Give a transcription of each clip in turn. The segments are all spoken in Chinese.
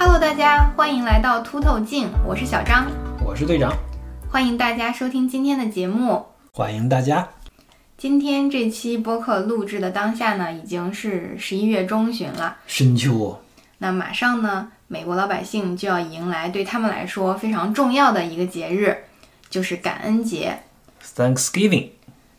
Hello，大家欢迎来到凸透镜，我是小张，我是队长，欢迎大家收听今天的节目。欢迎大家。今天这期播客录制的当下呢，已经是十一月中旬了，深秋。那马上呢，美国老百姓就要迎来对他们来说非常重要的一个节日，就是感恩节。Thanksgiving。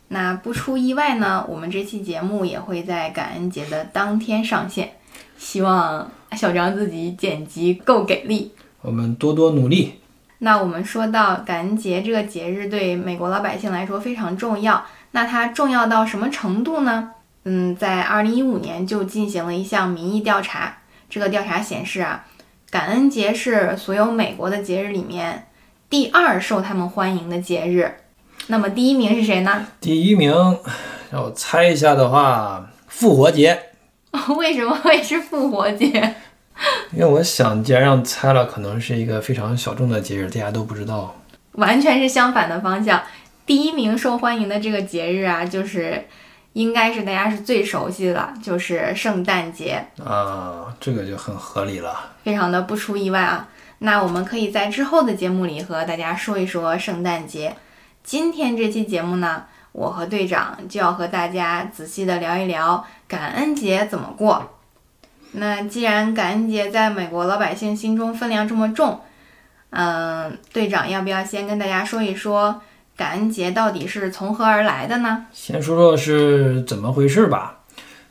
那不出意外呢，我们这期节目也会在感恩节的当天上线，希望小张自己剪辑够给力。我们多多努力。那我们说到感恩节这个节日对美国老百姓来说非常重要，那它重要到什么程度呢？嗯，在二零一五年就进行了一项民意调查，这个调查显示啊，感恩节是所有美国的节日里面第二受他们欢迎的节日。那么第一名是谁呢？第一名，让我猜一下的话，复活节。为什么会是复活节？因为我想，既然让猜了，可能是一个非常小众的节日，大家都不知道。完全是相反的方向。第一名受欢迎的这个节日啊，就是应该是大家是最熟悉的，就是圣诞节，啊，这个就很合理了。非常的不出意外啊。那我们可以在之后的节目里和大家说一说圣诞节。今天这期节目呢，我和队长就要和大家仔细的聊一聊感恩节怎么过。那既然感恩节在美国老百姓心中分量这么重，嗯，队长要不要先跟大家说一说感恩节到底是从何而来的呢？先说说是怎么回事吧。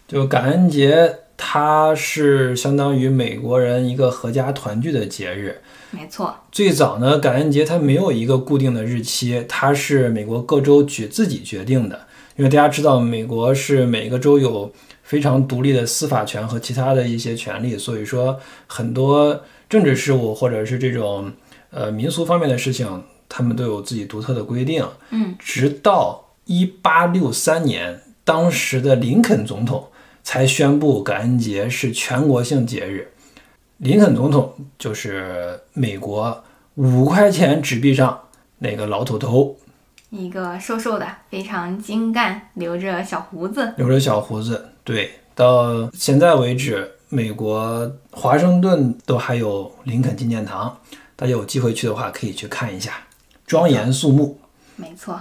就感恩节，它是相当于美国人一个合家团聚的节日。没错，最早呢，感恩节它没有一个固定的日期，它是美国各州决自己决定的。因为大家知道，美国是每个州有非常独立的司法权和其他的一些权利，所以说很多政治事务或者是这种呃民俗方面的事情，他们都有自己独特的规定。嗯，直到一八六三年，当时的林肯总统才宣布感恩节是全国性节日。林肯总统就是美国五块钱纸币上那个老土头，一个瘦瘦的，非常精干，留着小胡子。留着小胡子。对，到现在为止，美国华盛顿都还有林肯纪念堂，大家有机会去的话可以去看一下，庄严肃穆。没错，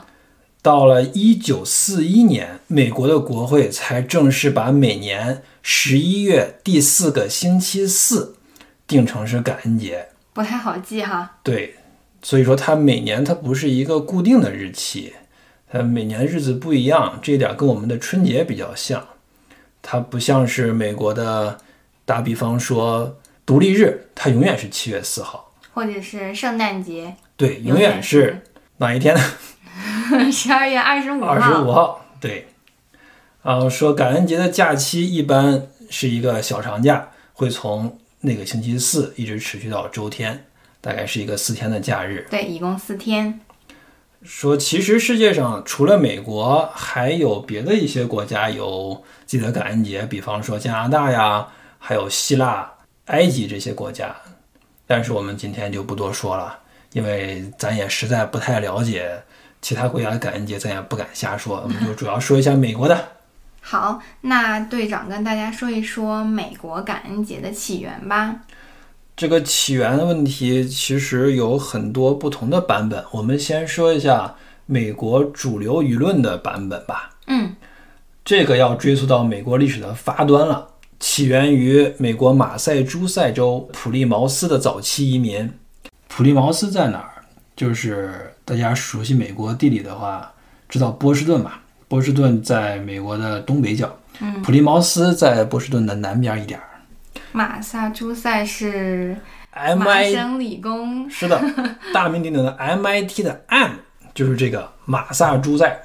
到了一九四一年，美国的国会才正式把每年十一月第四个星期四定成是感恩节。不太好记哈。对，所以说它每年它不是一个固定的日期，它每年日子不一样，这一点跟我们的春节比较像。它不像是美国的，打比方说独立日，它永远是七月四号，或者是圣诞节，对，永远是哪一天呢？十二月二十五号。二十五号，对。然后，说感恩节的假期一般是一个小长假，会从那个星期四一直持续到周天，大概是一个四天的假日。对，一共四天。说其实世界上除了美国，还有别的一些国家有自己的感恩节，比方说加拿大呀，还有希腊、埃及这些国家。但是我们今天就不多说了，因为咱也实在不太了解其他国家的感恩节，咱也不敢瞎说，我们就主要说一下美国的。好，那队长跟大家说一说美国感恩节的起源吧。这个起源的问题其实有很多不同的版本，我们先说一下美国主流舆论的版本吧。嗯，这个要追溯到美国历史的发端了，起源于美国马赛诸塞州普利茅斯的早期移民。普利茅斯在哪儿？就是大家熟悉美国地理的话，知道波士顿吧？波士顿在美国的东北角，嗯，普利茅斯在波士顿的南边一点儿。马萨诸塞是麻 MI 省理工，是的，大名鼎鼎的 MIT 的 M 就是这个马萨诸塞。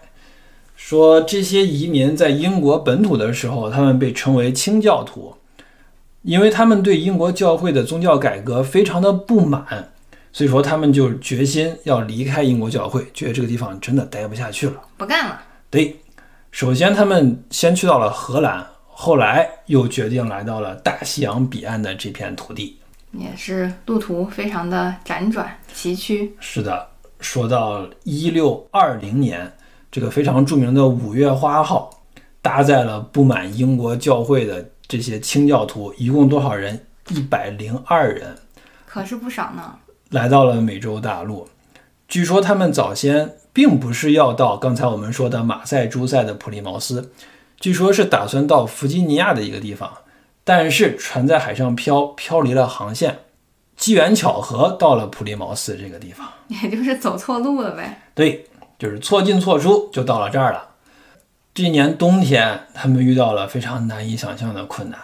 说这些移民在英国本土的时候，他们被称为清教徒，因为他们对英国教会的宗教改革非常的不满，所以说他们就决心要离开英国教会，觉得这个地方真的待不下去了。不干了。对，首先他们先去到了荷兰，后来又决定来到了大西洋彼岸的这片土地。也是路途非常的辗转崎岖。是的，说到一六二零年，这个非常著名的五月花号搭载了不满英国教会的这些清教徒，一共多少人？一百零二人，可是不少呢。来到了美洲大陆。据说他们早先并不是要到刚才我们说的马赛诸塞的普利茅斯，据说是打算到弗吉尼亚的一个地方，但是船在海上漂，漂离了航线，机缘巧合到了普利茅斯这个地方。也就是走错路了呗。对，就是错进错出，就到了这儿了。这一年冬天，他们遇到了非常难以想象的困难，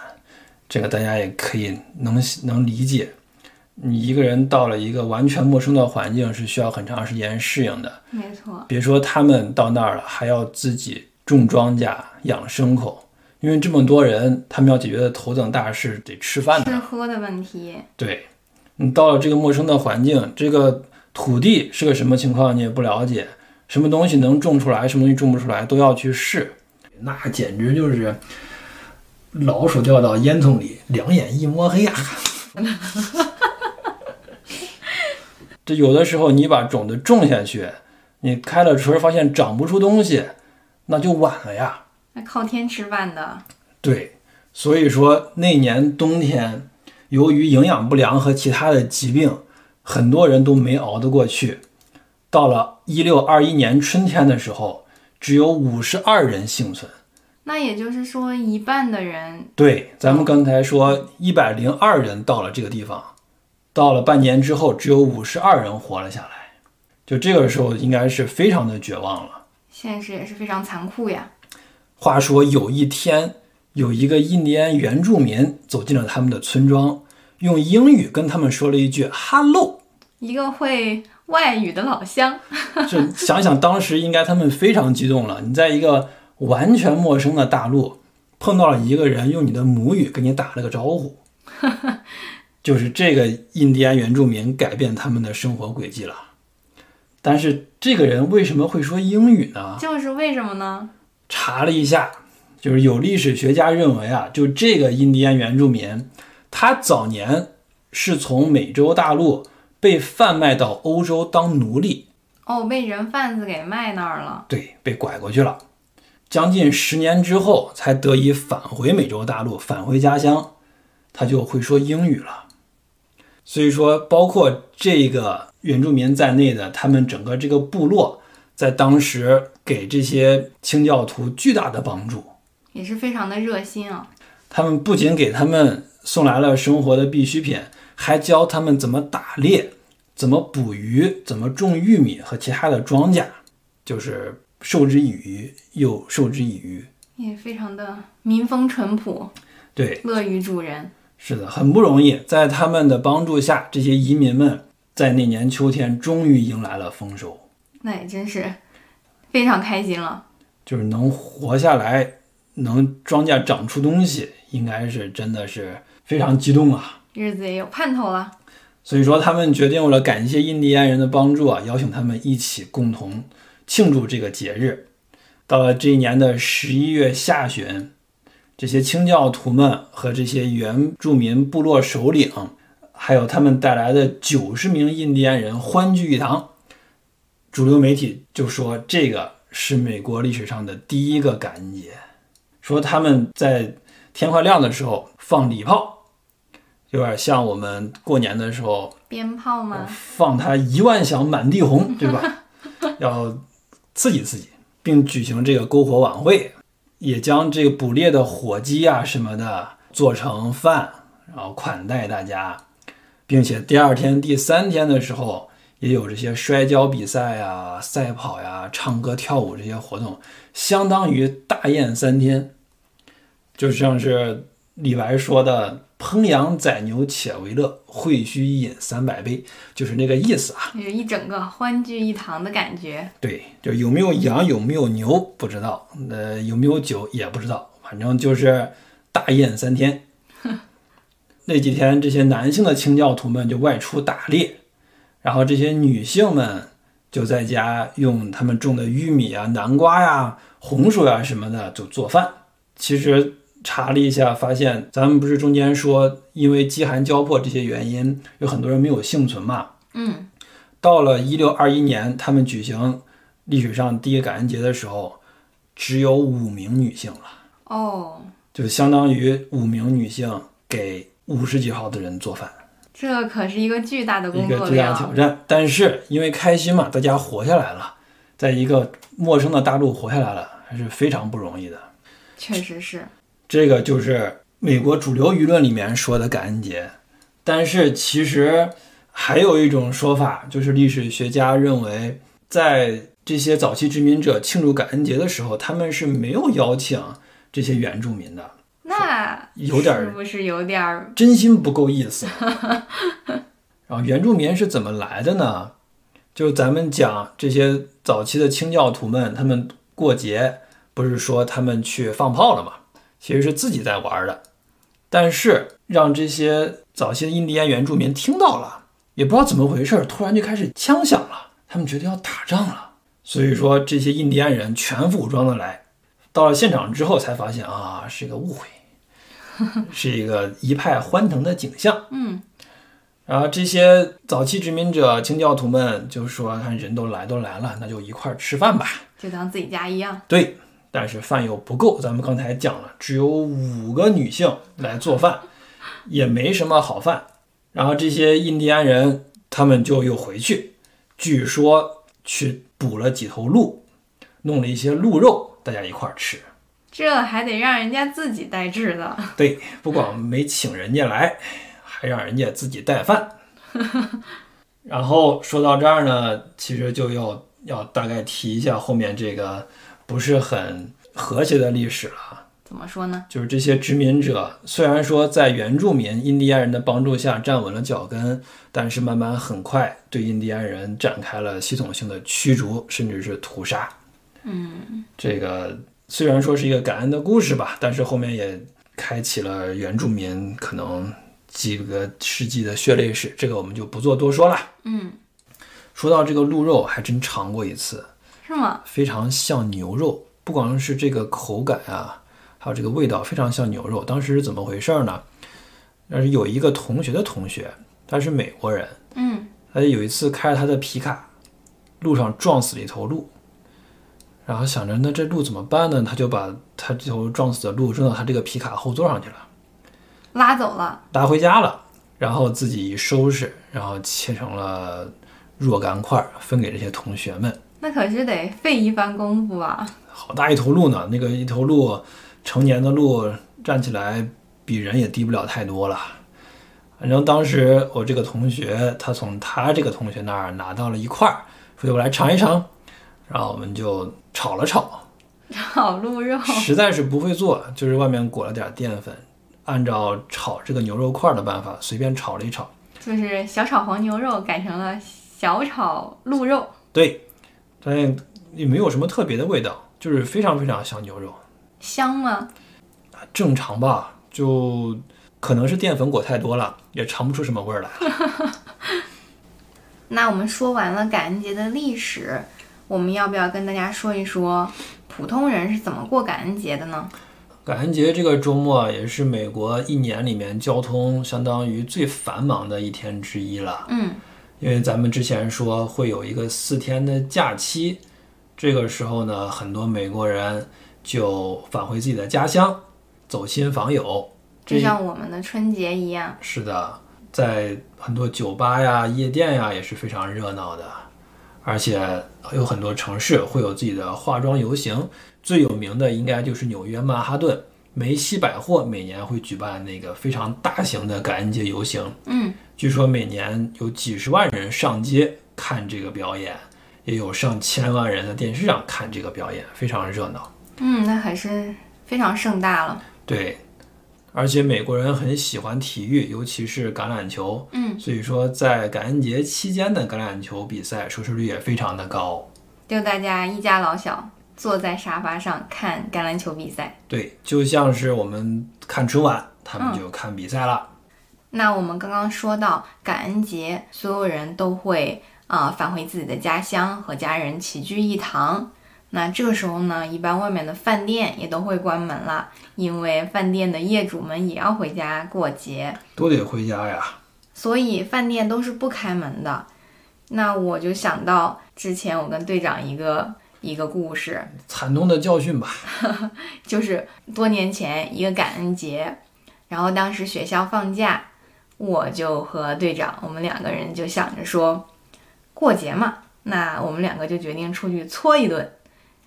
这个大家也可以能能理解。你一个人到了一个完全陌生的环境，是需要很长时间适应的。没错，别说他们到那儿了，还要自己种庄稼、养牲口，因为这么多人，他们要解决的头等大事得吃饭吃。喝的问题。对，你到了这个陌生的环境，这个土地是个什么情况你也不了解，什么东西能种出来，什么东西种不出来都要去试，那简直就是老鼠掉到烟囱里，两眼一摸黑呀、这有的时候你把种子种下去，你开了春儿发现长不出东西，那就晚了呀。那靠天吃饭的，对，所以说那年冬天，由于营养不良和其他的疾病，很多人都没熬得过去。到了一六二一年春天的时候，只有五十二人幸存。那也就是说一半的人对，咱们刚才说一百零二人到了这个地方，到了半年之后，只有五十二人活了下来。就这个时候，应该是非常的绝望了。现实也是非常残酷呀。话说有一天，有一个印第安原住民走进了他们的村庄，用英语跟他们说了一句 “hello”。一个会外语的老乡，就想想当时应该他们非常激动了。你在一个完全陌生的大陆碰到了一个人用你的母语跟你打了个招呼，就是这个印第安原住民改变他们的生活轨迹了。但是这个人为什么会说英语呢？就是为什么呢？查了一下，就是有历史学家认为啊，就这个印第安原住民，他早年是从美洲大陆被贩卖到欧洲当奴隶，哦，被人贩子给卖那儿了。对，被拐过去了。将近十年之后，才得以返回美洲大陆，返回家乡，他就会说英语了。所以说，包括这个原住民在内的，他们整个这个部落，在当时给这些清教徒巨大的帮助。也是非常的热心啊。他们不仅给他们送来了生活的必需品，还教他们怎么打猎、怎么捕鱼、怎么种玉米和其他的庄稼，就是授之以鱼，又授之以渔。也非常的民风淳朴，对，乐于助人。是的，很不容易。在他们的帮助下，这些移民们在那年秋天终于迎来了丰收，那也真是非常开心了。就是能活下来，能庄稼长出东西，应该是真的是非常激动啊。日子也有盼头了。所以说，他们决定为了感谢印第安人的帮助啊，邀请他们一起共同庆祝这个节日。到了这一年的十一月下旬，这些清教徒们和这些原住民部落首领，还有他们带来的九十名印第安人欢聚一堂。主流媒体就说这个是美国历史上的第一个感恩节，说他们在天快亮的时候放礼炮，有点像我们过年的时候鞭炮吗？放它一万响满地红，对吧？要刺激刺激，并举行这个篝火晚会，也将这个捕猎的火鸡啊什么的做成饭，然后款待大家，并且第二天、第三天的时候也有这些摔跤比赛呀、赛跑呀、唱歌跳舞这些活动，相当于大宴三天，就像是李白说的“烹羊宰牛且为乐，会须一饮三百杯”，就是那个意思啊。有一整个欢聚一堂的感觉。对，就有没有羊，有没有牛不知道，呃，有没有酒也不知道，反正就是大宴三天。那几天，这些男性的清教徒们就外出打猎，然后这些女性们就在家用他们种的玉米啊、南瓜呀、红薯呀什么的就做饭。其实查了一下，发现咱们不是中间说因为饥寒交迫这些原因，有很多人没有幸存嘛。嗯，到了一六二一年，他们举行历史上第一个感恩节的时候，只有五名女性了，哦，就相当于五名女性给五十几号的人做饭，这可是一个巨大的工作一个巨大的挑量。战。但是因为开心嘛，大家活下来了，在一个陌生的大陆活下来了，还是非常不容易的。确实是，这个就是美国主流舆论里面说的感恩节，但是其实还有一种说法，就是历史学家认为，在这些早期殖民者庆祝感恩节的时候，他们是没有邀请这些原住民的，那有点儿是不是有点儿真心不够意思。然后原住民是怎么来的呢？就是咱们讲这些早期的清教徒们，他们过节不是说他们去放炮了吗？其实是自己在玩的，但是让这些早期的印第安原住民听到了，也不知道怎么回事，突然就开始枪响了，他们觉得要打仗了，所以说这些印第安人全副武装的来，到了现场之后才发现啊，是一个误会，是一个一派欢腾的景象。嗯，然后这些早期殖民者清教徒们就说：“看人都来都来了，那就一块儿吃饭吧。就当自己家一样。”对，但是饭又不够，咱们刚才讲了，只有五个女性来做饭，也没什么好饭。然后这些印第安人他们就又回去，据说去捕了几头鹿，弄了一些鹿肉，大家一块儿吃。这还得让人家自己带制的，对，不光没请人家来，还让人家自己带饭。然后说到这儿呢，其实就要要大概提一下后面这个不是很和谐的历史了。怎么说呢？就是这些殖民者虽然说在原住民印第安人的帮助下站稳了脚跟，但是慢慢很快对印第安人展开了系统性的驱逐，甚至是屠杀。嗯，这个虽然说是一个感恩的故事吧，但是后面也开启了原住民可能几个世纪的血泪史，这个我们就不做多说了。嗯，说到这个鹿肉，还真尝过一次，是吗？非常像牛肉，不光是这个口感啊，还有这个味道非常像牛肉。当时是怎么回事呢？那是有一个同学的同学，他是美国人，嗯，他有一次开着他的皮卡，路上撞死了一头鹿，然后想着那这鹿怎么办呢？他就把他这头撞死的鹿扔到他这个皮卡后座上去了，拉走了。拉回家了，然后自己一收拾，然后切成了若干块儿，分给这些同学们。那可是得费一番功夫啊！好大一头鹿呢，那个一头鹿，成年的鹿站起来比人也低不了太多了。反正当时我这个同学，他从他这个同学那儿拿到了一块儿，说我来尝一尝，然后我们就炒了炒，炒鹿肉，实在是不会做，就是外面裹了点淀粉，按照炒这个牛肉块儿的办法随便炒了一炒。就是小炒黄牛肉改成了小炒鹿肉，对，但也没有什么特别的味道，就是非常非常像牛肉。香吗？正常吧，就可能是淀粉裹太多了，也尝不出什么味儿来。那我们说完了感恩节的历史，我们要不要跟大家说一说普通人是怎么过感恩节的呢？感恩节这个周末也是美国一年里面交通相当于最繁忙的一天之一了，嗯，因为咱们之前说会有一个四天的假期，这个时候呢，很多美国人就返回自己的家乡，走亲访友。就像我们的春节一样。是的，在很多酒吧呀、夜店呀也是非常热闹的，而且有很多城市会有自己的化妆游行。最有名的应该就是纽约曼哈顿梅西百货每年会举办那个非常大型的感恩节游行，嗯，据说每年有几十万人上街看这个表演，也有上千万人在电视上看这个表演，非常热闹。嗯，那还是非常盛大了。对，而且美国人很喜欢体育，尤其是橄榄球。嗯，所以说在感恩节期间的橄榄球比赛收视率也非常的高。就大家一家老小坐在沙发上看橄榄球比赛。对，就像是我们看春晚，他们就看比赛了。那我们刚刚说到感恩节，所有人都会啊、返回自己的家乡，和家人齐聚一堂。那这个时候呢，一般外面的饭店也都会关门了，因为饭店的业主们也要回家过节，都得回家呀。所以饭店都是不开门的。那我就想到之前我跟队长一个一个故事，惨痛的教训吧。就是多年前一个感恩节，然后当时学校放假，我就和队长，我们两个人就想着说，过节嘛，那我们两个就决定出去搓一顿。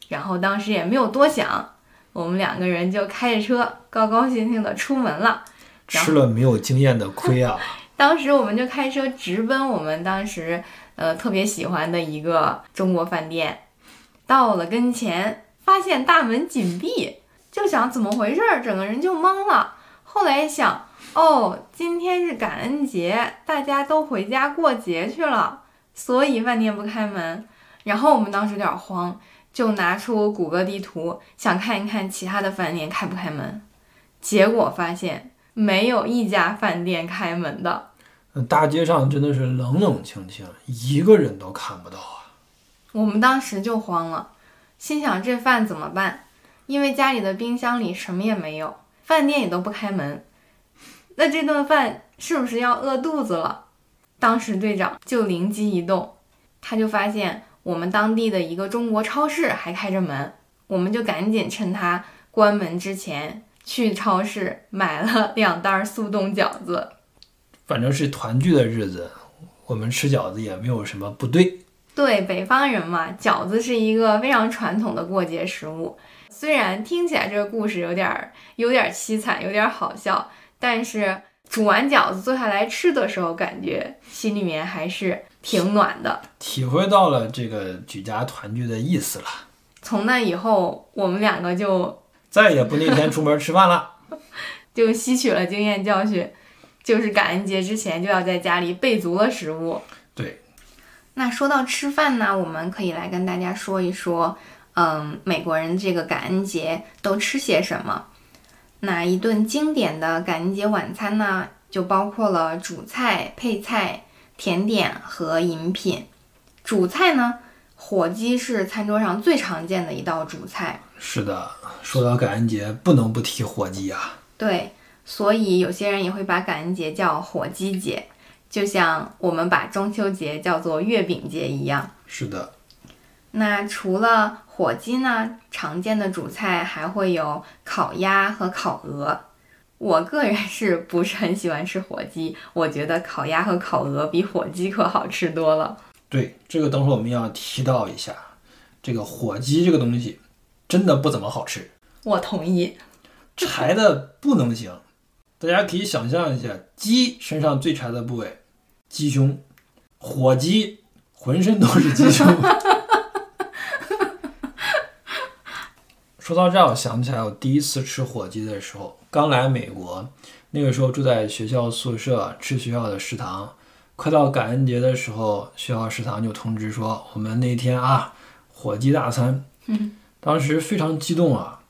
然后当时也没有多想，我们两个人就开着车，高高兴兴的出门了。吃了没有经验的亏啊！当时我们就开车直奔我们当时呃特别喜欢的一个中国饭店，到了跟前，发现大门紧闭，就想怎么回事儿，整个人就懵了。后来想，哦，今天是感恩节，大家都回家过节去了，所以饭店不开门。然后我们当时有点慌，就拿出谷歌地图，想看一看其他的饭店开不开门，结果发现没有一家饭店开门的。大街上真的是冷冷清清，一个人都看不到！我们当时就慌了，心想这饭怎么办？因为家里的冰箱里什么也没有，饭店也都不开门，那这顿饭是不是要饿肚子了？当时队长就灵机一动，他就发现我们当地的一个中国超市还开着门，我们就赶紧趁他关门之前去超市买了两袋速冻饺子。反正是团聚的日子，我们吃饺子也没有什么不对。对北方人嘛，饺子是一个非常传统的过节食物。虽然听起来这个故事有点儿有点儿凄惨，有点儿好笑，但是煮完饺子坐下来吃的时候，感觉心里面还是挺暖的。体会到了这个举家团聚的意思了，从那以后，我们两个就再也不那天出门吃饭了。就吸取了经验教训，就是感恩节之前就要在家里备足了食物。对，那说到吃饭呢，我们可以来跟大家说一说，嗯，美国人这个感恩节都吃些什么？那一顿经典的感恩节晚餐呢，就包括了主菜、配菜、甜点和饮品。主菜呢，火鸡是餐桌上最常见的一道主菜。是的，说到感恩节，不能不提火鸡啊。对，所以有些人也会把感恩节叫火鸡节，就像我们把中秋节叫做月饼节一样。是的，那除了火鸡呢，常见的主菜还会有烤鸭和烤鹅。我个人是不是很喜欢吃火鸡？我觉得烤鸭和烤鹅比火鸡可好吃多了。对，这个等会儿我们要提到一下，这个火鸡这个东西真的不怎么好吃，我同意。柴的不能行。大家可以想象一下，鸡身上最柴的部位，鸡胸；火鸡浑身都是鸡胸。说到这儿，我想起来我第一次吃火鸡的时候，刚来美国，那个时候住在学校宿舍，吃学校的食堂。快到感恩节的时候，学校食堂就通知说，我们那天啊，火鸡大餐。嗯，当时非常激动啊，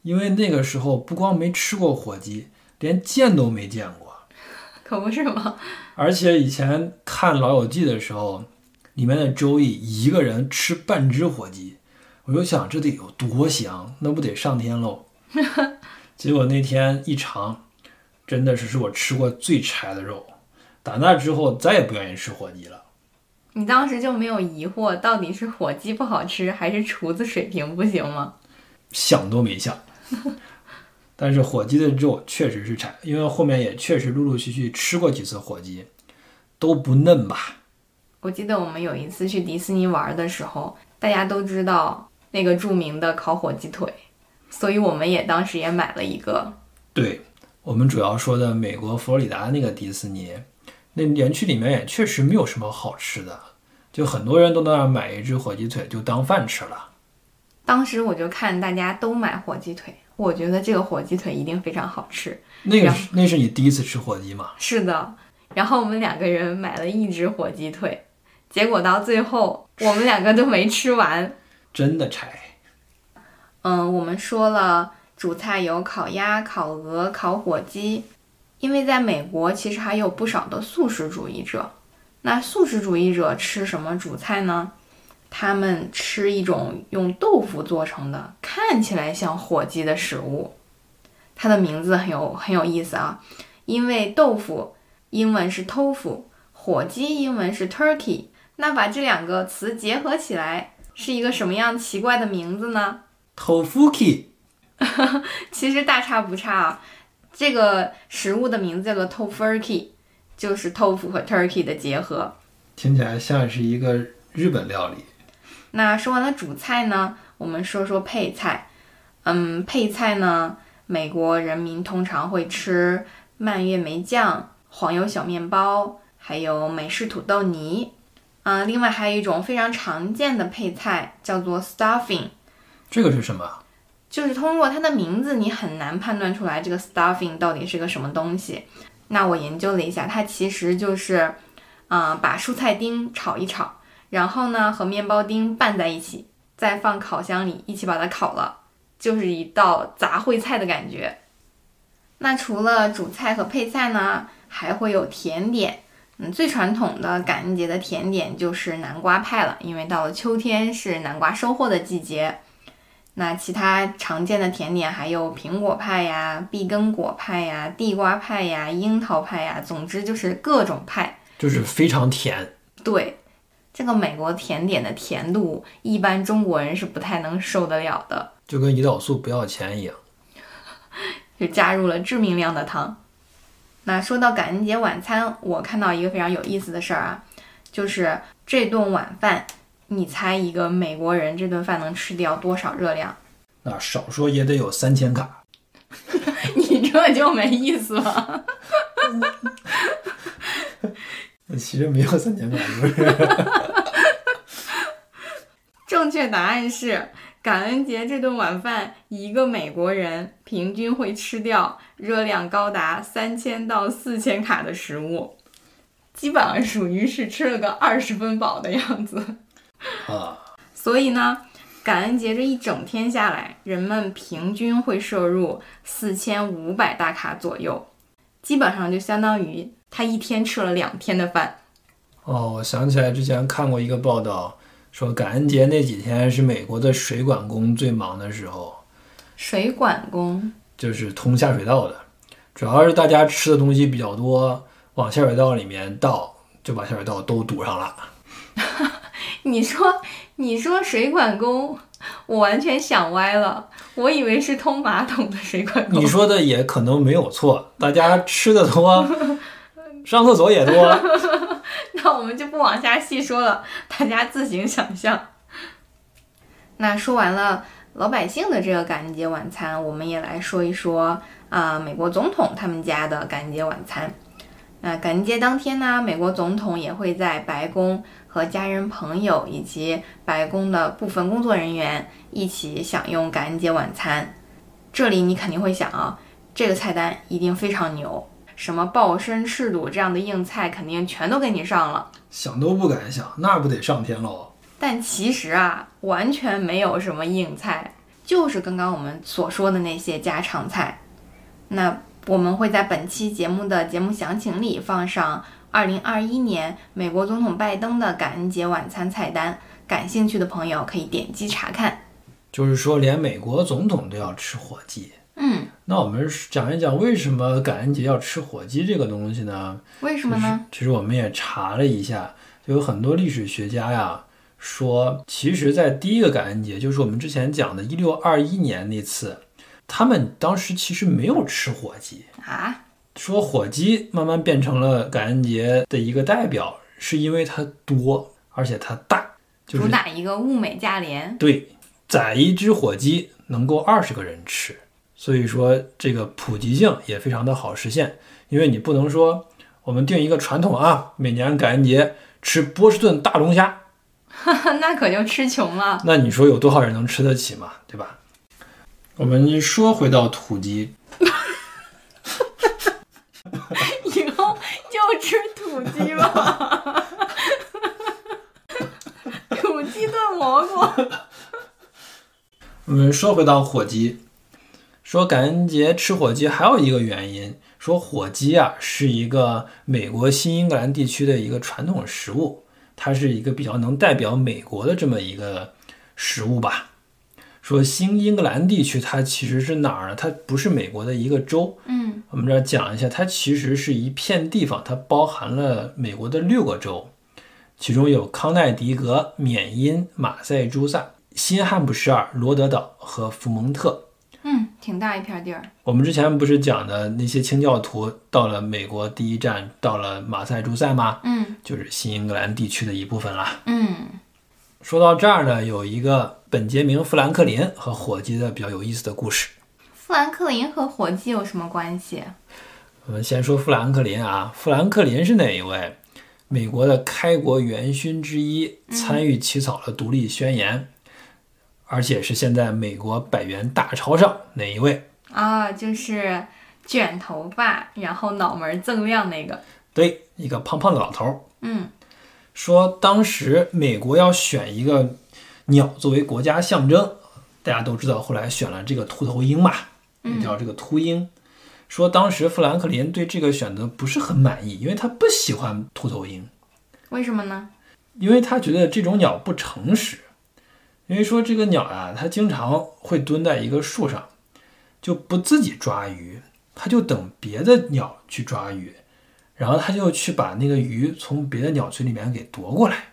因为那个时候不光没吃过火鸡，连见都没见过。可不是吗？而且以前看《老友记》的时候，里面的周易一个人吃半只火鸡，我就想这得有多香，那不得上天喽？结果那天一尝，真的是是我吃过最柴的肉。打那之后再也不愿意吃火鸡了。你当时就没有疑惑，到底是火鸡不好吃，还是厨子水平不行吗？想都没想。但是火鸡的肉确实是柴，因为后面也确实陆陆续续吃过几次火鸡，都不嫩吧。我记得我们有一次去迪士尼玩的时候，大家都知道那个著名的烤火鸡腿，所以我们也当时也买了一个。对我们主要说的美国佛罗里达那个迪士尼，那园区里面也确实没有什么好吃的，就很多人都在那儿买一只火鸡腿就当饭吃了。当时我就看大家都买火鸡腿，我觉得这个火鸡腿一定非常好吃。那个是那是你第一次吃火鸡吗？是的，然后我们两个人买了一只火鸡腿，结果到最后我们两个都没吃完。真的柴。嗯，我们说了主菜有烤鸭、烤鹅、烤火鸡，因为在美国其实还有不少的素食主义者。那素食主义者吃什么主菜呢？他们吃一种用豆腐做成的，看起来像火鸡的食物。它的名字很有很有意思啊，因为豆腐英文是 tofu，火鸡英文是 turkey。那把这两个词结合起来，是一个什么样奇怪的名字呢？Tofuki 其实大差不差啊。这个食物的名字叫做 tofurkey，就是豆腐和 turkey 的结合。听起来像是一个日本料理。那说完了主菜呢，我们说说配菜。嗯，配菜呢，美国人民通常会吃蔓越莓酱、黄油小面包，还有美式土豆泥。啊，另外还有一种非常常见的配菜叫做 stuffing，这个是什么？就是通过它的名字，你很难判断出来这个 stuffing 到底是个什么东西。那我研究了一下，它其实就是，啊、把蔬菜丁炒一炒，然后呢和面包丁拌在一起，再放烤箱里一起把它烤了，就是一道杂烩菜的感觉。那除了主菜和配菜呢，还会有甜点。嗯，最传统的感恩节的甜点就是南瓜派了，因为到了秋天是南瓜收获的季节。那其他常见的甜点还有苹果派呀、碧根果派呀、地瓜派呀、樱桃派呀，总之就是各种派。就是非常甜。对，这个美国甜点的甜度，一般中国人是不太能受得了的，就跟胰岛素不要钱一样。就加入了致命量的糖。那说到感恩节晚餐，我看到一个非常有意思的事儿啊，就是这顿晚饭，你猜一个美国人这顿饭能吃掉多少热量？那少说也得有三千卡。你这就没意思了。其实没有三千卡，是不是？正确答案是，感恩节这顿晚饭，一个美国人平均会吃掉热量高达三千到四千卡的食物，基本上属于是吃了个二十分饱的样子。啊，所以呢，感恩节这一整天下来，人们平均会摄入四千五百大卡左右，基本上就相当于他一天吃了两天的饭。哦，我想起来之前看过一个报道，说感恩节那几天是美国的水管工最忙的时候，水管工，就是通下水道的，主要是大家吃的东西比较多，往下水道里面倒，就把下水道都堵上了。你说你说水管工，我完全想歪了，我以为是通马桶的水管工你。说的也可能没有错，大家吃的多，上厕所也多。那我们就不往下细说了，大家自行想象。那说完了老百姓的这个感恩节晚餐，我们也来说一说啊、美国总统他们家的感恩节晚餐。那感恩节当天呢，美国总统也会在白宫和家人、朋友以及白宫的部分工作人员一起享用感恩节晚餐。这里你肯定会想啊，这个菜单一定非常牛，什么鲍参、赤肚这样的硬菜肯定全都给你上了。想都不敢想，那不得上天喽？但其实啊，完全没有什么硬菜，就是刚刚我们所说的那些家常菜。那我们会在本期节目的节目详情里放上2021年美国总统拜登的感恩节晚餐菜单，感兴趣的朋友可以点击查看。就是说，连美国总统都要吃火鸡。嗯，那我们讲一讲为什么感恩节要吃火鸡这个东西呢？为什么呢？其实我们也查了一下，就有很多历史学家呀说，其实，在第一个感恩节，就是我们之前讲的1621年那次，他们当时其实没有吃火鸡，啊，说火鸡慢慢变成了感恩节的一个代表，是因为它多，而且它大，就是主打一个物美价廉。对，宰一只火鸡能够二十个人吃，所以说这个普及性也非常的好实现。因为你不能说我们定一个传统啊，每年感恩节吃波士顿大龙虾，那可就吃穷了。那你说有多少人能吃得起嘛？对吧？我们说回到土鸡，以后就吃土鸡吧，土鸡炖蘑菇。我们说回到火鸡，说感恩节吃火鸡还有一个原因，说火鸡啊是一个美国新英格兰地区的一个传统食物，它是一个比较能代表美国的这么一个食物吧。说新英格兰地区它其实是哪儿呢？它不是美国的一个州，嗯，我们这儿讲一下，它其实是一片地方，它包含了美国的六个州，其中有康奈狄格、缅因、马赛诸塞、新罕布什尔、罗德岛和福蒙特。嗯，挺大一片地儿。我们之前不是讲的那些清教徒到了美国第一站到了马赛诸塞吗？嗯就是新英格兰地区的一部分啦。嗯，说到这儿呢，有一个本杰明·富兰克林和火鸡的比较有意思的故事。富兰克林和火鸡有什么关系？我们先说富兰克林啊，富兰克林是哪一位？美国的开国元勋之一，参与起草了独立宣言，而且是现在美国百元大钞上哪一位？啊，就是卷头发，然后脑门锃亮那个。对，一个胖胖的老头儿。嗯说当时美国要选一个鸟作为国家象征，大家都知道，后来选了这个秃头鹰嘛，也叫这个秃鹰。说当时富兰克林对这个选择不是很满意，因为他不喜欢秃头鹰，为什么呢？因为他觉得这种鸟不诚实。因为说这个鸟啊，它经常会蹲在一个树上，就不自己抓鱼，它就等别的鸟去抓鱼，然后它就去把那个鱼从别的鸟嘴里面给夺过来。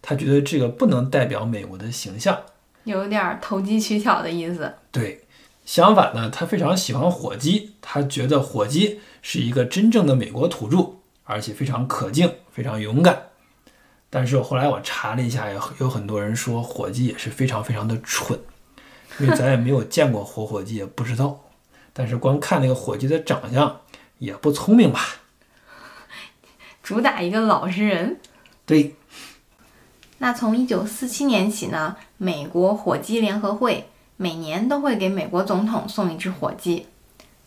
他觉得这个不能代表美国的形象。有点儿投机取巧的意思。对，相反呢，他非常喜欢火鸡，他觉得火鸡是一个真正的美国土著，而且非常可敬，非常勇敢。但是后来我查了一下，有有很多人说火鸡也是非常非常的蠢，因为咱也没有见过活火鸡，也不知道。但是光看那个火鸡的长相，也不聪明吧？主打一个老实人。对，那从一九四七年起呢，美国火鸡联合会每年都会给美国总统送一只火鸡。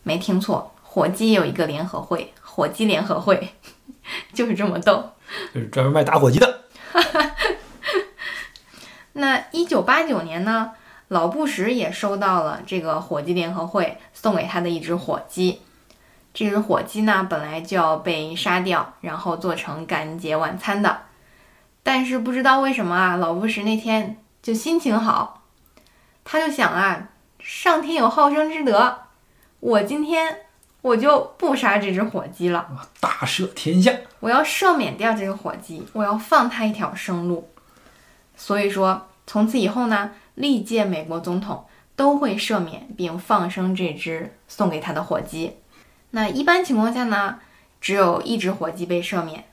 没听错，火鸡有一个联合会，火鸡联合会，就是这么逗。就是专门卖打火机的。那一九八九年呢，老布什也收到了这个火鸡联合会送给他的一只火鸡。这只火鸡呢，本来就要被杀掉，然后做成感恩节晚餐的。但是不知道为什么啊，老布什那天就心情好，他就想啊，上天有好生之德，我今天我就不杀这只火鸡了。大赦天下，我要赦免掉这个火鸡，我要放它一条生路。所以说，从此以后呢，历届美国总统都会赦免并放生这只送给他的火鸡。那一般情况下呢，只有一只火鸡被赦免，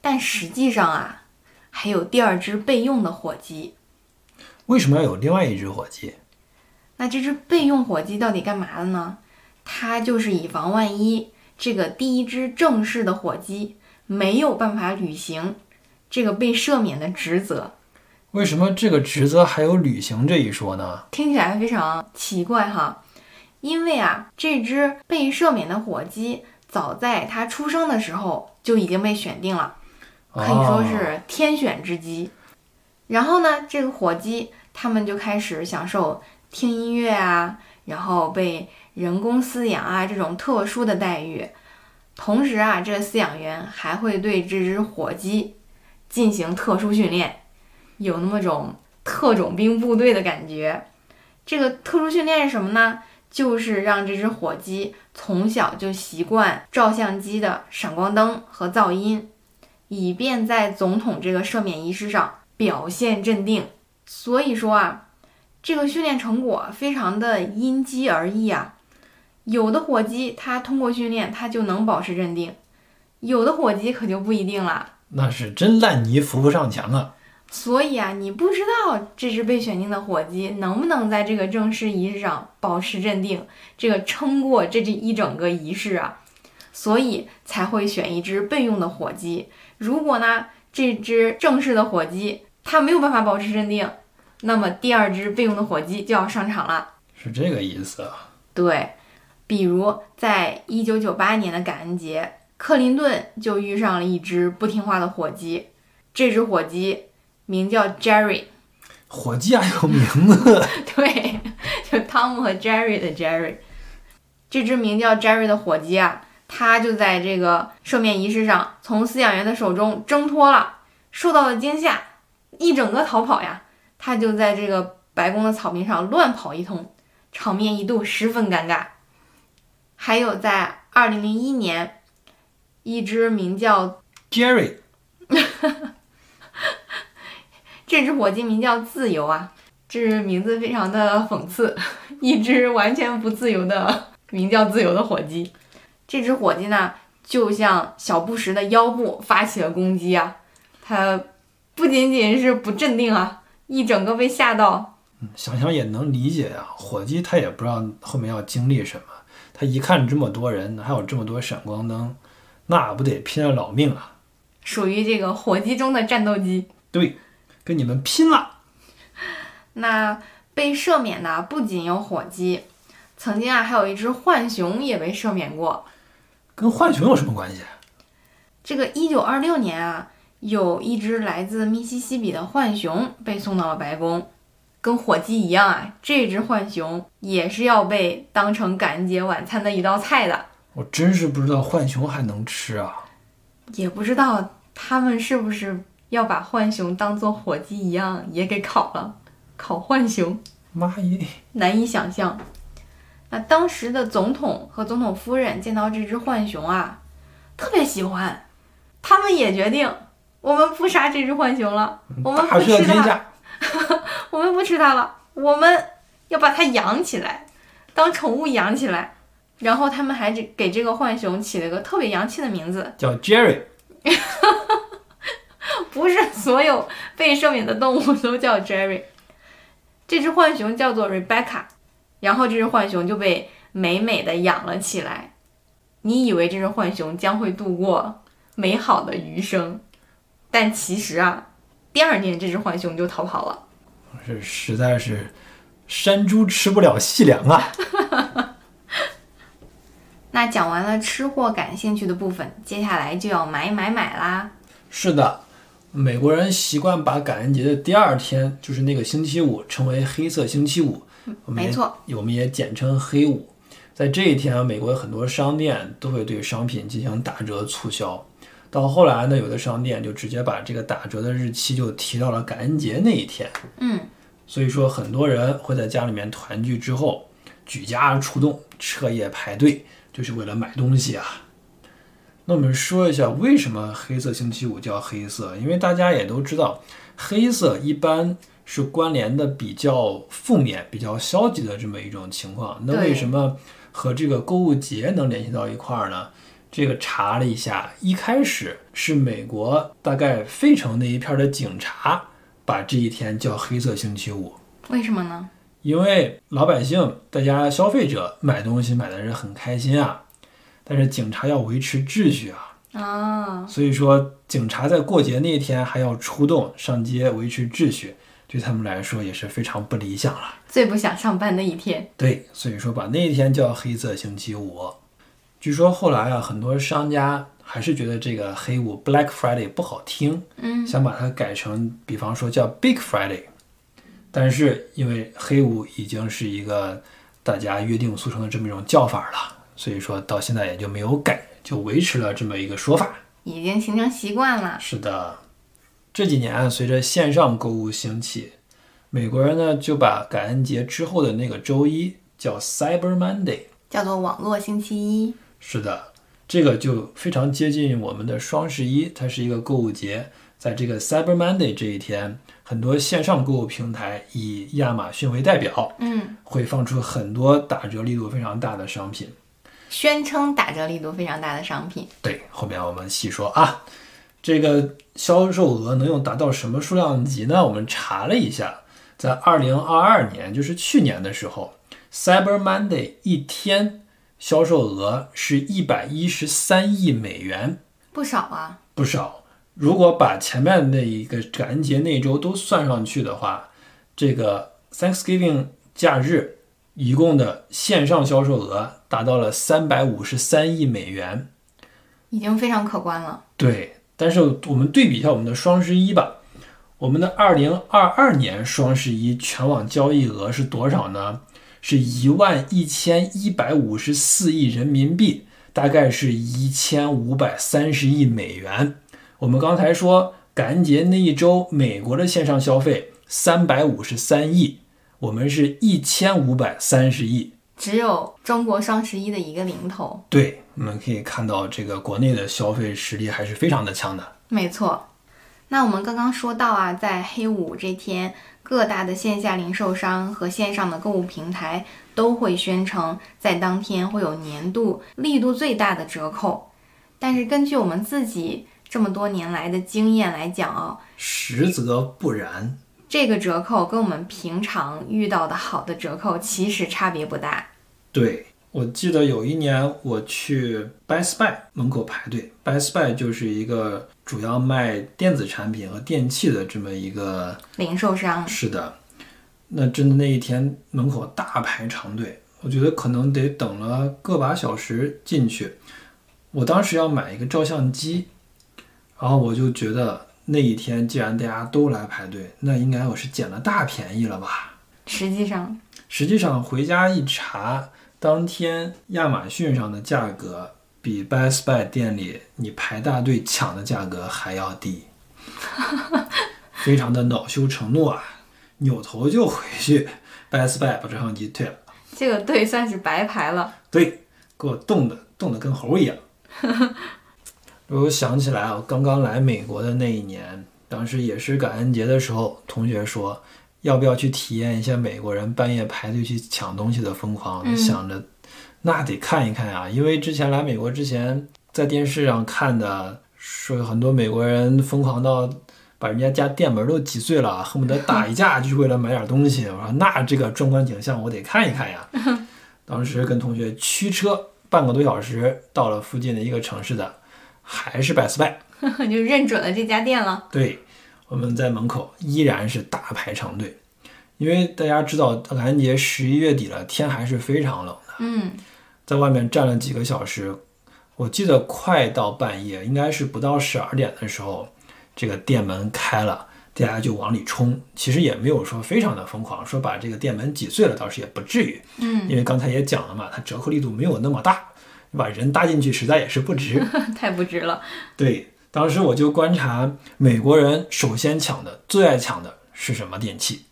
但实际上啊，还有第二只备用的火鸡。为什么要有另外一只火鸡？那这只备用火鸡到底干嘛的呢？它就是以防万一，这个第一只正式的火鸡没有办法履行这个被赦免的职责。为什么这个职责还有履行这一说呢？听起来非常奇怪哈，因为啊，这只被赦免的火鸡早在它出生的时候就已经被选定了，可以说哦是天选之鸡。然后呢，这个火鸡它们就开始享受听音乐啊，然后被人工饲养啊这种特殊的待遇。同时啊，这饲养员还会对这只火鸡进行特殊训练，有那么种特种兵部队的感觉。这个特殊训练是什么呢？就是让这只火鸡从小就习惯照相机的闪光灯和噪音，以便在总统这个赦免仪式上表现镇定。所以说啊，这个训练成果非常的因鸡而异啊。有的火鸡它通过训练，它就能保持镇定；有的火鸡可就不一定了。那是真烂泥扶不上墙啊！所以啊，你不知道这只被选定的火鸡能不能在这个正式仪式上保持镇定，这个撑过这这一整个仪式啊，所以才会选一只备用的火鸡。如果呢，这只正式的火鸡它没有办法保持镇定，那么第二只备用的火鸡就要上场了。是这个意思啊。对，比如在一九九八年的感恩节，克林顿就遇上了一只不听话的火鸡，这只火鸡名叫 Jerry。火鸡还有名字，对，就汤姆和 Jerry 的 Jerry，这只名叫 Jerry 的火鸡啊，它就在这个赦免仪式上从饲养员的手中挣脱了，受到了惊吓，一整个逃跑呀，它就在这个白宫的草坪上乱跑一通，场面一度十分尴尬。还有在二零零一年，一只名叫 Jerry 这只火鸡名叫自由啊，这名字非常的讽刺，一只完全不自由的名叫自由的火鸡。这只火鸡呢，就向小布什的腰部发起了攻击啊！它不仅仅是不镇定啊，一整个被吓到。嗯，想想也能理解呀，火鸡它也不知道后面要经历什么，它一看这么多人，还有这么多闪光灯，那不得拼了老命啊！属于这个火鸡中的战斗机。对，跟你们拼了！那被赦免的不仅有火鸡，曾经啊还有一只浣熊也被赦免过。跟浣熊有什么关系？这个一九二六年啊，有一只来自密西西比的浣熊被送到了白宫，跟火鸡一样啊，这只浣熊也是要被当成感恩节晚餐的一道菜的。我真是不知道浣熊还能吃啊！也不知道他们是不是要把浣熊当做火鸡一样也给烤了。烤浣熊，妈耶，难以想象。那当时的总统和总统夫人见到这只浣熊啊，特别喜欢，他们也决定，我们不杀这只浣熊了，我们不吃它，我们不吃它了，我们要把它养起来，当宠物养起来。然后他们还给这个浣熊起了个特别洋气的名字，叫 Jerry。不是所有被赦免的动物都叫 Jerry。这只浣熊叫做 Rebecca，然后这只浣熊就被美美的养了起来。你以为这只浣熊将会度过美好的余生，但其实啊，第二年这只浣熊就逃跑了。这实在是山猪吃不了细粮啊！那讲完了吃货感兴趣的部分，接下来就要买买买啦。是的。美国人习惯把感恩节的第二天，就是那个星期五，称为黑色星期五。没错，我们也简称黑五。在这一天啊，美国很多商店都会对商品进行打折促销。到后来呢，有的商店就直接把这个打折的日期就提到了感恩节那一天。嗯，所以说很多人会在家里面团聚之后，举家出动，彻夜排队，就是为了买东西啊。那我们说一下为什么黑色星期五叫黑色？因为大家也都知道，黑色一般是关联的比较负面、比较消极的这么一种情况。那为什么和这个购物节能联系到一块儿呢？这个查了一下，一开始是美国大概费城那一片的警察把这一天叫黑色星期五。为什么呢？因为老百姓、大家消费者买东西买的是很开心啊。但是警察要维持秩序啊，啊，所以说警察在过节那一天还要出动上街维持秩序，对他们来说也是非常不理想了。最不想上班的一天。对，所以说把那一天叫黑色星期五。据说后来啊，很多商家还是觉得这个黑五 （Black Friday） 不好听，嗯，想把它改成，比方说叫 Big Friday。但是因为黑五已经是一个大家约定俗成的这么一种叫法了。所以说到现在也就没有改，就维持了这么一个说法，已经形成习惯了。是的，这几年随着线上购物兴起，美国人呢就把感恩节之后的那个周一叫 Cyber Monday，叫做网络星期一。是的，这个就非常接近我们的双十一，它是一个购物节。在这个 Cyber Monday 这一天，很多线上购物平台以亚马逊为代表，嗯，会放出很多打折力度非常大的商品。宣称打折力度非常大的商品，对，后面我们细说啊。这个销售额能用达到什么数量级呢？我们查了一下，在二零二二年，就是去年的时候，Cyber Monday 一天销售额是一百一十三亿美元，不少啊，不少。如果把前面那一个感恩节那周都算上去的话，这个 Thanksgiving 假日。一共的线上销售额达到了三百五十三亿美元，已经非常可观了。对，但是我们对比一下我们的双十一吧，我们的二零二二年双十一全网交易额是多少呢？是一万一千一百五十四亿人民币，大概是一千五百三十亿美元。我们刚才说感恩节那一周，美国的线上消费三百五十三亿。我们是一千五百三十亿，只有中国双十一的一个零头。对，我们可以看到这个国内的消费实力还是非常的强的。没错，那我们刚刚说到啊，在黑五这天，各大的线下零售商和线上的购物平台都会宣称在当天会有年度力度最大的折扣，但是根据我们自己这么多年来的经验来讲啊，实则不然。这个折扣跟我们平常遇到的好的折扣其实差别不大。对，我记得有一年我去 Best Buy 门口排队，Best Buy 就是一个主要卖电子产品和电器的这么一个零售商。是的，那真的那一天门口大排长队，我觉得可能得等了个把小时进去。我当时要买一个照相机，然后我就觉得那一天既然大家都来排队，那应该我是捡了大便宜了吧？实际上，实际上回家一查，当天亚马逊上的价格比 Best Buy 店里你排大队抢的价格还要低，非常的恼羞成怒啊！扭头就回去 Best Buy 把照相机退了。这个队算是白排了。对，给我冻的冻得跟猴一样。我想起来啊，刚刚来美国的那一年，当时也是感恩节的时候，同学说要不要去体验一下美国人半夜排队去抢东西的疯狂。嗯想着那得看一看啊，因为之前来美国之前，在电视上看的，说有很多美国人疯狂到把人家家店门都挤碎了，恨不得打一架，就是为了买点东西。我说那这个壮观景象我得看一看呀。当时跟同学驱车半个多小时到了附近的一个城市的，还是 Best Buy。就认准了这家店了。对，我们在门口依然是大排长队，因为大家知道感恩节十一月底了，天还是非常冷的，嗯，在外面站了几个小时，我记得快到半夜，应该是不到十二点的时候，这个店门开了。大家就往里冲，其实也没有说非常的疯狂，说把这个店门挤碎了倒是也不至于，嗯，因为刚才也讲了嘛，它折扣力度没有那么大，把人搭进去实在也是不值。太不值了。对，当时我就观察美国人首先抢的、最爱抢的是什么电器？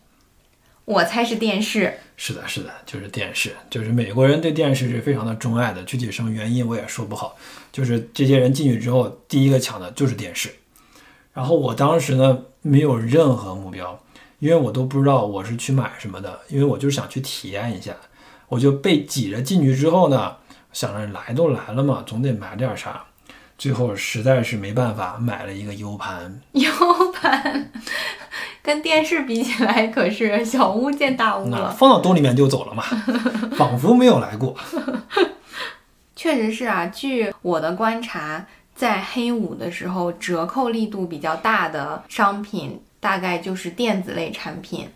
我猜是电视。是的，是的，就是电视。就是美国人对电视是非常的钟爱的，具体什么原因我也说不好。就是这些人进去之后，第一个抢的就是电视。然后我当时呢没有任何目标，因为我都不知道我是去买什么的，因为我就是想去体验一下。我就被挤着进去之后呢，想着来都来了嘛，总得买点啥。最后实在是没办法，买了一个 U 盘。U 盘跟电视比起来可是小巫见大巫了。放到兜里面就走了嘛，仿佛没有来过。确实是啊，据我的观察，在黑五的时候，折扣力度比较大的商品大概就是电子类产品，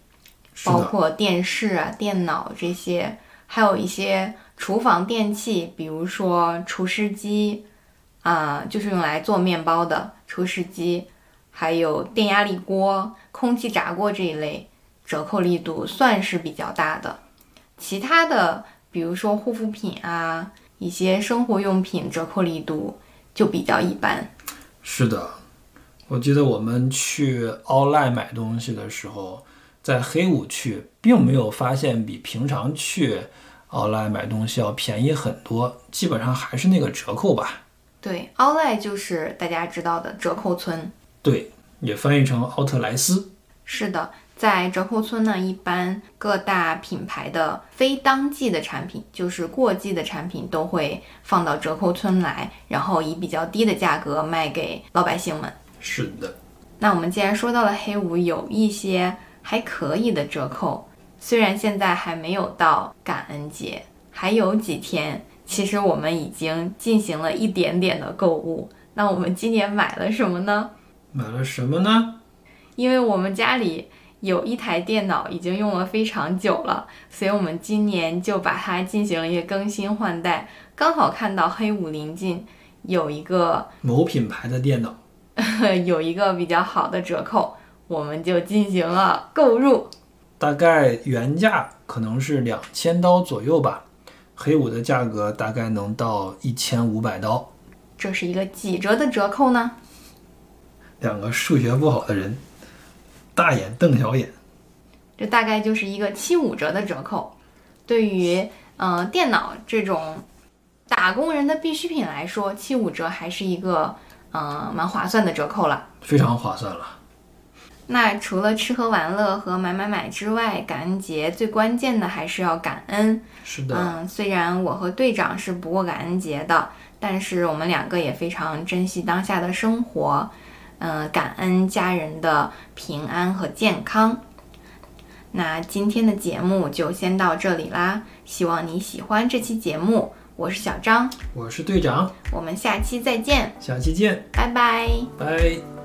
包，括电视啊、电脑这些，还有一些厨房电器，比如说厨师机，啊、就是用来做面包的厨师机，还有电压力锅、空气炸锅这一类，折扣力度算是比较大的。其他的，比如说护肤品啊，一些生活用品，折扣力度就比较一般。是的。我记得我们去 Outlet 买东西的时候，在黑五去，并没有发现比平常去 Outlet 买东西要便宜很多，基本上还是那个折扣吧。对，Outlet 就是大家知道的折扣村。对，也翻译成奥特莱斯。是的，在折扣村呢，一般各大品牌的非当季的产品，就是过季的产品，都会放到折扣村来，然后以比较低的价格卖给老百姓们。是的，那我们既然说到了黑五，有一些还可以的折扣，虽然现在还没有到感恩节，还有几天，其实我们已经进行了一点点的购物。那我们今年买了什么呢？买了什么呢？因为我们家里有一台电脑已经用了非常久了，所以我们今年就把它进行了一个更新换代。刚好看到黑五临近，有一个某品牌的电脑。有一个比较好的折扣，我们就进行了购入。大概原价可能是两千刀左右吧，黑五的价格大概能到一千五百刀。这是一个几折的折扣呢？两个数学不好的人，大眼瞪小眼。这大概就是一个七五折的折扣。对于嗯、呃电脑这种打工人的必需品来说，七五折还是一个嗯、呃蛮划算的折扣了。非常划算了。那除了吃喝玩乐和买买买之外，感恩节最关键的还是要感恩。是的，嗯，虽然我和队长是不过感恩节的，但是我们两个也非常珍惜当下的生活，嗯，感恩家人的平安和健康。那今天的节目就先到这里啦，希望你喜欢这期节目。我是小张，我是队长，我们下期再见，下期见，拜拜。拜。